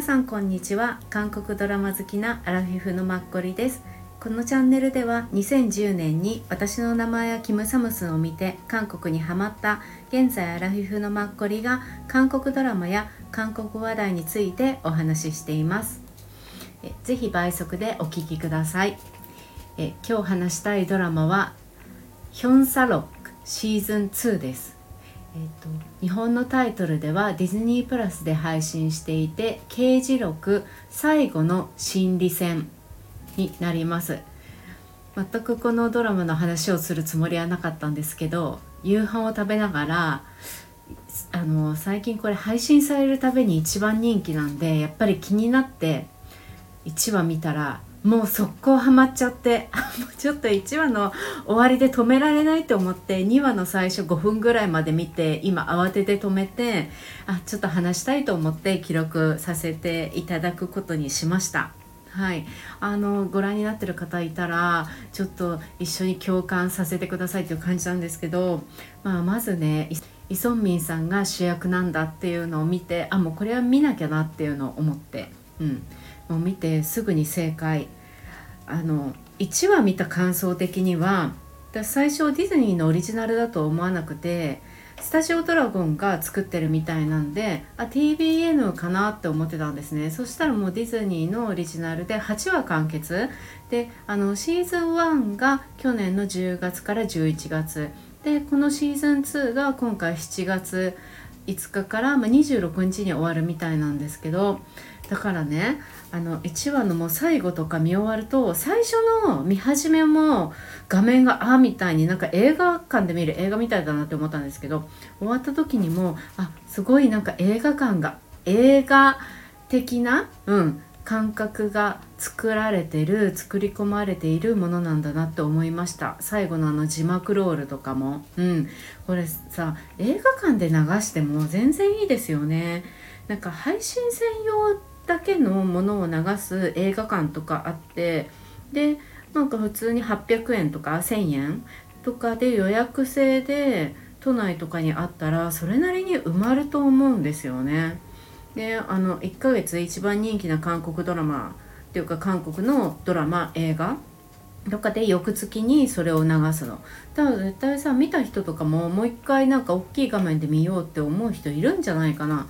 皆さんこんにちは。韓国ドラマ好きなアラフィフのマッコリです。このチャンネルでは2010年に私の名前やキム・サムスンを見て韓国にハマった現在アラフィフのマッコリが韓国ドラマや韓国話題についてお話ししています。えぜひ倍速でお聞きください。え今日話したいドラマはヒョンサロックシーズン2です。えーと、日本のタイトルではディズニープラスで配信していて「刑事録最後の心理戦」になります。全くこのドラマの話をするつもりはなかったんですけど夕飯を食べながらあの最近これ配信されるたびに一番人気なんでやっぱり気になって1話見たらもう速攻ハマっちゃって もうちょっと1話の終わりで止められないと思って2話の最初5分ぐらいまで見て今慌てて止めてあちょっと話したいと思って記録させていただくことにしました。はい、あのご覧になってる方いたらちょっと一緒に共感させてくださいっていう感じなんですけど、まあ、まずねイ・ソンミンさんが主役なんだっていうのを見てあもうこれは見なきゃなっていうのを思って、うん、を見てすぐに正解。あの1話見た感想的には最初ディズニーのオリジナルだと思わなくてスタジオドラゴンが作ってるみたいなんであ TBN かなって思ってたんですね。そしたらもうディズニーのオリジナルで8話完結。であのシーズン1が去年の10月から11月。でこのシーズン2が今回7月5日から、ま、26日に終わるみたいなんですけどだからねあの1話のもう最後とか見終わると最初の見始めも画面がああみたいになんか映画館で見る映画みたいだなって思ったんですけど終わった時にもあすごいなんか映画館が映画的な、うん、感覚が作られてる作り込まれているものなんだなって思いました。最後のあの字幕ロールとかも。うん。これさ映画館で流しても全然いいですよね。なんか配信専用だけのものを流す映画館とかあってでなんか普通に800円とか1,000円とかで予約制で都内とかにあったらそれなりに埋まると思うんですよね。であの1ヶ月一番人気な韓国ドラマっていうか韓国のドラマ映画とかで翌月にそれを流すのだから絶対さ見た人とかももう一回なんか大きい画面で見ようって思う人いるんじゃないかな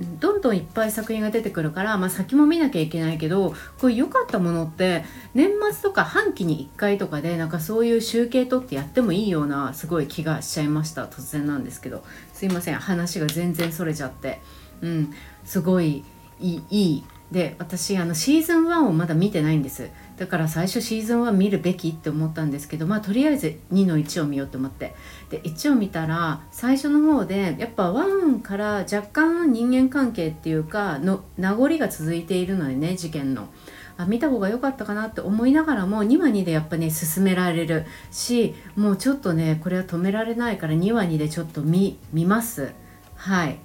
どんどんいっぱい作品が出てくるから、まあ、先も見なきゃいけないけどこれ良かったものって年末とか半期に1回とかでなんかそういう集計取ってやってもいいようなすごい気がしちゃいました。突然なんですけど。すいません。話が全然それちゃって。うん。すごいいいいい。で私あのシーズン1をまだ見てないんです。だから最初シーズン1見るべきって思ったんですけどまあとりあえず2の1を見ようと思って。で1を見たら最初の方でやっぱ1から若干人間関係っていうかの名残が続いているのでね事件の。あ見た方が良かったかなって思いながらも2話2でやっぱね進められる。しもうちょっとねこれは止められないから2話2でちょっと見ます。はい。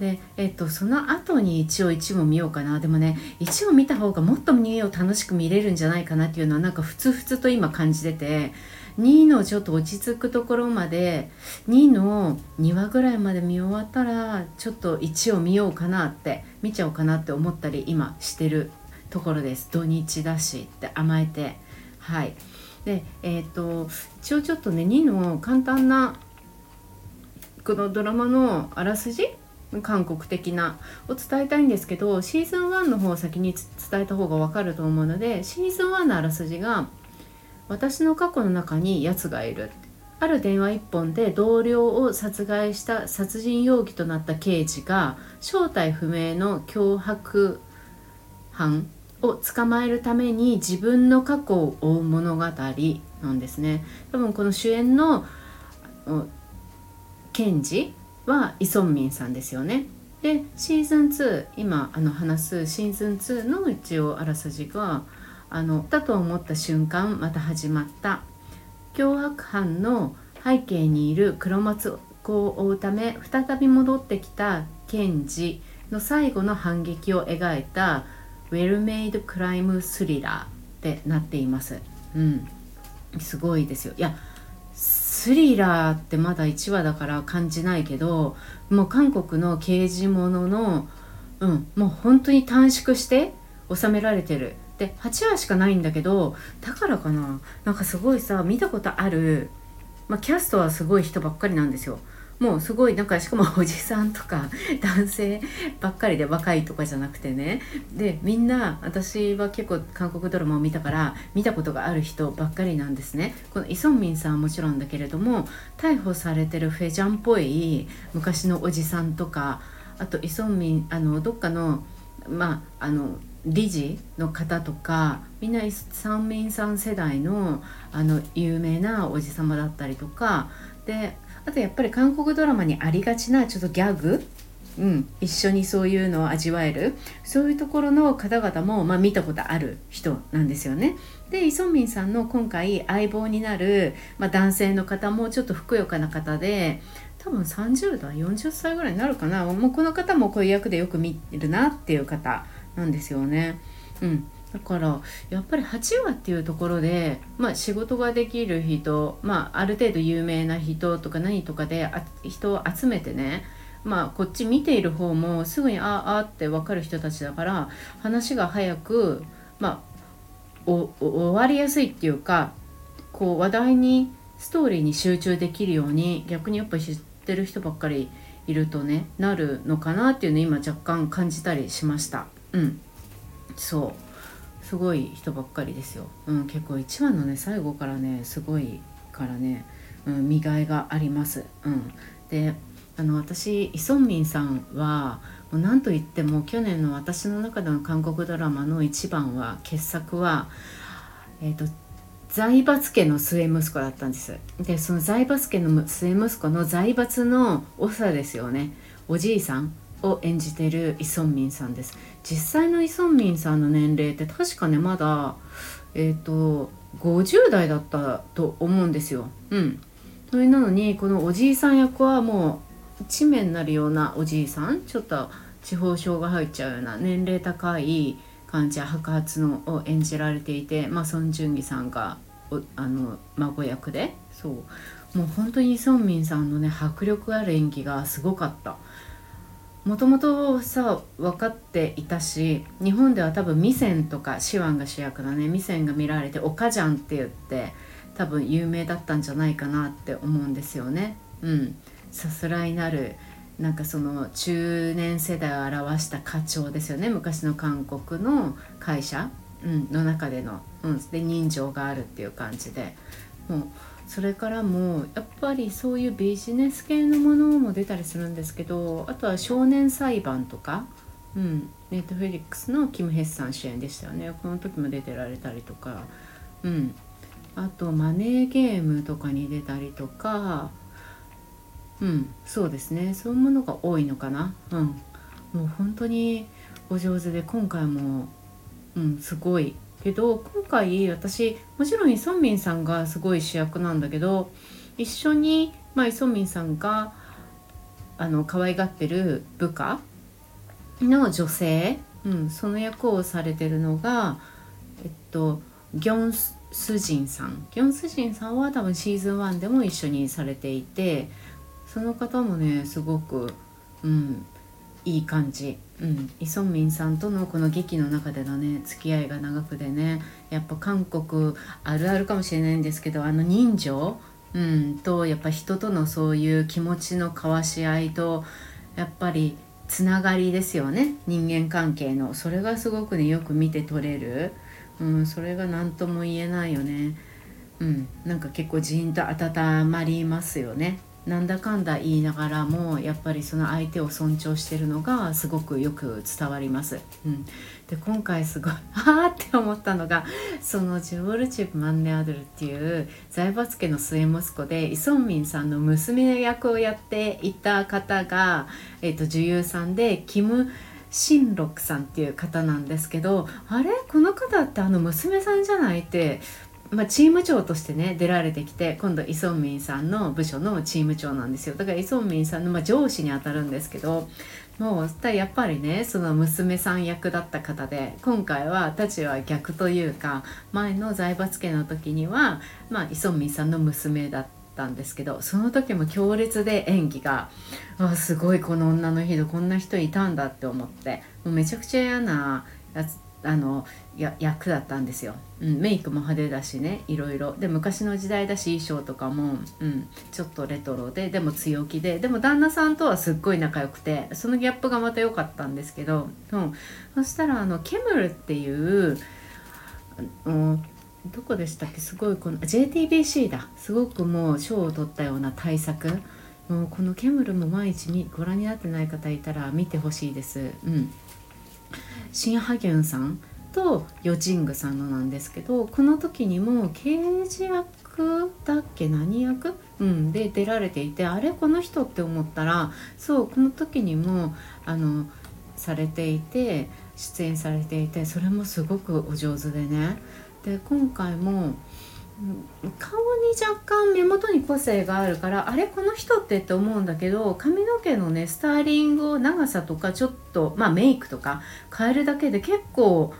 で、えっと、その後に一応1も見ようかな。でもね1を見た方がもっと2を楽しく見れるんじゃないかなっていうのはなんかふつふつと今感じてて。2のちょっと落ち着くところまで2の2話ぐらいまで見終わったらちょっと1を見ようかなって見ちゃおうかなって思ったり今してるところです。土日だしって甘えて。はい。でえっ、と一応ちょっとね2の簡単なこのドラマのあらすじ韓国的なを伝えたいんですけどシーズン1の方を先に伝えた方が分かると思うのでシーズン1のあらすじが「私の過去の中に奴がいる」ある電話一本で同僚を殺害した殺人容疑となった刑事が正体不明の脅迫犯を捕まえるために自分の過去を追う物語なんですね。多分この主演の検事はイ・ソンミンさんですよね。でシーズン2今あの話すシーズン2の一応あらすじがあのだと思った瞬間また始まった脅迫犯の背景にいる黒松子を追うため再び戻ってきた検事の最後の反撃を描いたウェルメイドクライムスリラーってなっています。うん、すごいですよ。いやスリラーってまだ1話だから感じないけどもう韓国の刑事もののうんもう本当に短縮して収められてる。で8話しかないんだけどだからかな。なんかすごいさ見たことある、まあ、キャストはすごい人ばっかりなんですよ。もうすごいなんかしかもおじさんとか 男性ばっかりで若いとかじゃなくてね。でみんな私は結構韓国ドラマを見たから見たことがある人ばっかりなんですね。このイ・ソンミンさんはもちろんだけれども逮捕されてるフェジャンっぽい昔のおじさんとかあとイ・ソンミンあのどっかのまああの理事の方とかみんなイ・ソンミンさん世代のあの有名なおじ様だったりとか。であとやっぱり韓国ドラマにありがちなちょっとギャグ？うん、一緒にそういうのを味わえる。そういうところの方々も、まあ、見たことある人なんですよね。でイ・ソンミンさんの今回相棒になる、まあ、男性の方もちょっとふくよかな方で多分30代40歳ぐらいになるかな。もうこの方もこういう役でよく見るなっていう方なんですよね。うん、だからやっぱり8話っていうところで、まあ、仕事ができる人、まあ、ある程度有名な人とか何とかで人を集めてねまあこっち見ている方もすぐにああって分かる人たちだから話が早くまあ終わりやすいっていうかこう話題にストーリーに集中できるように逆にやっぱ知ってる人ばっかりいるとねなるのかなっていうのを今若干感じたりしました。うん。そう。すごい人ばっかりですよ、うん、結構1話のね最後からねすごいからね、うん、見がいがあります、うん、であの私イ・ソンミンさんはもう何と言っても去年の私の中での韓国ドラマの一番は傑作はえっ、ー、と財閥家の末息子だったんです。でその財閥家の末息子の財閥の長ですよね。おじいさん。を演じてるイ・ソンミンさんです。実際のイ・ソンミンさんの年齢って確かねまだえっ、ー、と50代だったと思うんですよ。うん。それなのにこのおじいさん役はもう地面になるようなおじいさんちょっと地方症が入っちゃうような年齢高い感じ白髪のを演じられていてまあソン・ジュンギさんがあの孫役で。そう。もう本当にイ・ソンミンさんのね迫力ある演技がすごかった。もともとさ分かっていたし日本では多分ミセンとかシワンが主役だね。ミセンが見られて「おかじゃん」って言って多分有名だったんじゃないかなって思うんですよね。うん、さすらいなるなんかその中年世代を表した課長ですよね。昔の韓国の会社、うん、の中での、うん、で人情があるっていう感じで。もうそれからもやっぱりそういうビジネス系のものも出たりするんですけどあとは少年裁判とか、うん、ネットフェリックスのキム・ヘッサン主演でしたよね。この時も出てられたりとか、うん、あとマネーゲームとかに出たりとか。うんそうですね。そういうものが多いのかな。うん。もう本当にお上手で今回もうんすごいけど今回私もちろんイ・ソンミンさんがすごい主役なんだけど一緒に、まあ、イ・ソンミンさんがあの可愛がってる部下の女性、うん、その役をされてるのがえっとギョン・スジンさん。ギョン・スジンさんは多分シーズン1でも一緒にされていてその方もねすごく、うん、いい感じ。うん、イ・ソンミンさんとのこの劇の中でのね付き合いが長くでねやっぱ韓国あるあるかもしれないんですけどあの人情、うん、とやっぱ人とのそういう気持ちの交わし合いとやっぱりつながりですよね。人間関係の。それがすごくねよく見て取れる、うん、それが何とも言えないよね。うん、なんか結構ジーンと温まりますよね。なんだかんだ言いながらもやっぱりその相手を尊重してるのがすごくよく伝わります。うん、で今回すごいああって思ったのがそのジョールチブ・マンネアドルっていう財閥家の末息子でイ・ソンミンさんの娘役をやっていた方が、えーと、女優さんでキム・シンロクさんっていう方なんですけどあれ？この方ってあの娘さんじゃない？ってまあ、チーム長としてね出られてきて今度イ・ソンミンさんの部署のチーム長なんですよ。だからイ・ソンミンさんの、まあ、上司にあたるんですけどもうやっぱりねその娘さん役だった方で今回はたちは逆というか前の財閥家の時には、まあ、イ・ソンミンさんの娘だったんですけどその時も強烈で演技があすごいこの女の人こんな人いたんだって思ってもうめちゃくちゃ嫌なやつあのや役だったんですよ、うん、メイクも派手だしねいろいろ。で昔の時代だし衣装とかも、うん、ちょっとレトロででも強気ででも旦那さんとはすっごい仲良くてそのギャップがまた良かったんですけど、うん、そしたらあのケムルっていうあのどこでしたっけ？すごいこの JTBC だ。すごくもう賞を取ったような大作。もうこのケムルも毎日ご覧になってない方いたら見てほしいです。うん。シン・ハギュンさんとヨジングさんのなんですけどこの時にも刑事役だっけ何役、うん、で出られていてあれ？この人って思ったらそうこの時にもあのされていて出演されていてそれもすごくお上手でね。で今回も顔に若干目元に個性があるからあれこの人ってって思うんだけど髪の毛のねスタイリングを長さとかちょっとまあメイクとか変えるだけで結構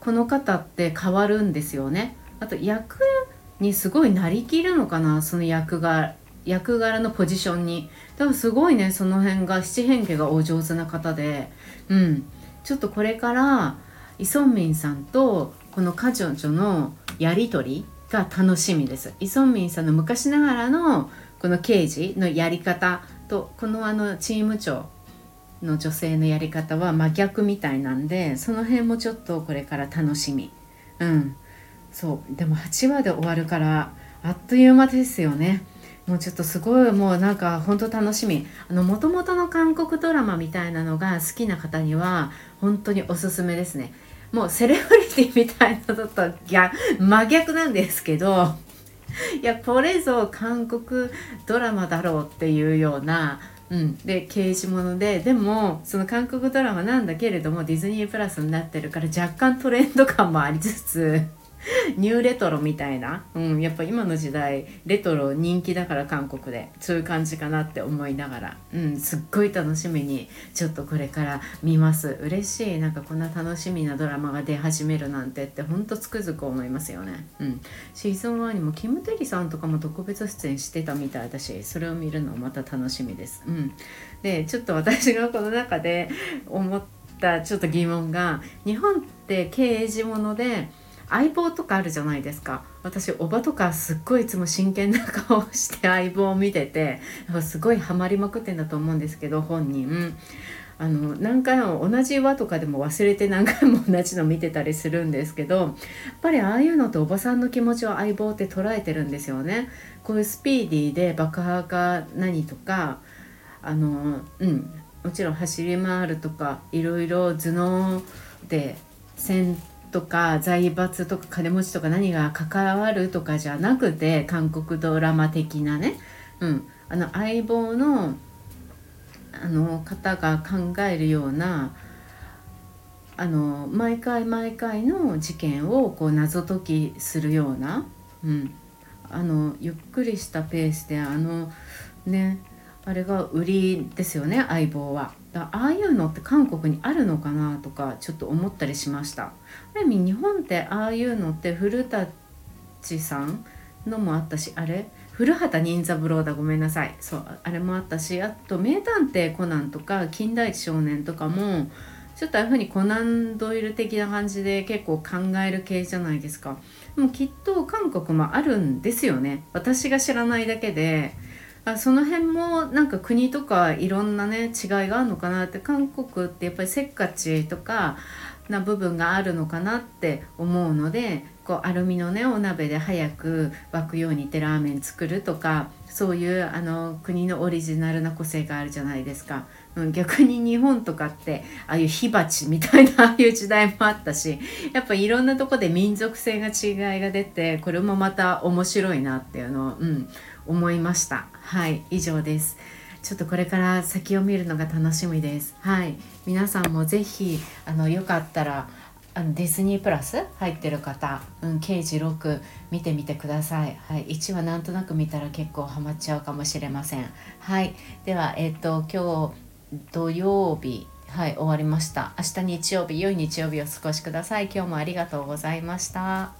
この方って変わるんですよね。あと役にすごいなりきるのかなその役が役柄のポジションに。だからすごいねその辺が七変化がお上手な方で。うん。ちょっとこれからイ・ソンミンさんとこのカジョンチョのやり取りが楽しみです。イ・ソンミンさんの昔ながらのこの刑事のやり方とこのあのチーム長の女性のやり方は真逆みたいなんでその辺もちょっとこれから楽しみ。うん、そうでも8話で終わるからあっという間ですよね。もうちょっとすごいもうなんか本当楽しみあの元々の韓国ドラマみたいなのが好きな方には本当におすすめですねもうセレブリティみたいなのと真逆なんですけどいやこれぞ韓国ドラマだろうっていうような、うん、で刑事ものででもその韓国ドラマなんだけれどもディズニープラスになってるから若干トレンド感もありつつ ニューレトロみたいな、うん、やっぱ今の時代レトロ人気だから韓国で。そういう感じかなって思いながら、うん、すっごい楽しみにちょっとこれから見ます。嬉しい。なんかこんな楽しみなドラマが出始めるなんてってほんとつくづく思いますよね、うん、シーズン1にもキム・テリさんとかも特別出演してたみたいだしそれを見るのまた楽しみです、うん、でちょっと私がこの中で思ったちょっと疑問が日本って刑事もので相棒とかあるじゃないですか。私おばとかすっごいいつも真剣な顔して 相棒を見ててすごいハマりまくってんだと思うんですけど本人。あの何回も同じ輪とかでも忘れて何回も同じの見てたりするんですけどやっぱりああいうのっておばさんの気持ちを相棒って捉えてるんですよね。こういうスピーディーで爆破か何とかあのうんもちろん走り回るとかいろいろ頭脳で戦とか財閥とか金持ちとか何が関わるとかじゃなくて韓国ドラマ的なね、うん、あの相棒のあの方が考えるようなあの毎回毎回の事件をこう謎解きするような、うん、あのゆっくりしたペースであのねあれが売りですよね相棒は。だああいうのって韓国にあるのかなとかちょっと思ったりしました。ある意味日本ってああいうのって古舘さんのもあったしあれ？古畑任三郎だごめんなさい。そうあれもあったしあと「名探偵コナン」とか「金田一少年」とかもちょっとああいうふうにコナンドイル的な感じで結構考える系じゃないですか。でもきっと韓国もあるんですよね。私が知らないだけでその辺もなんか国とかいろんなね違いがあるのかなって韓国ってやっぱりせっかちとかな部分があるのかなって思うのでこうアルミのねお鍋で早く沸くようにってラーメン作るとかそういうあの国のオリジナルな個性があるじゃないですか。うん、逆に日本とかってああいう火鉢みたいなああいう時代もあったしやっぱいろんなとこで民族性が違いが出てこれもまた面白いなっていうのを、うん、思いましたはい以上ですちょっとこれから先を見るのが楽しみですはい皆さんも是非あのよかったらあのディズニープラス入ってる方、うん、刑事6見てみてください。はい、1話なんとなく見たら結構ハマっちゃうかもしれません。はい、では、えっ、と、今日土曜日、はい、終わりました。明日日曜日、良い日曜日をお過ごしください。今日もありがとうございました。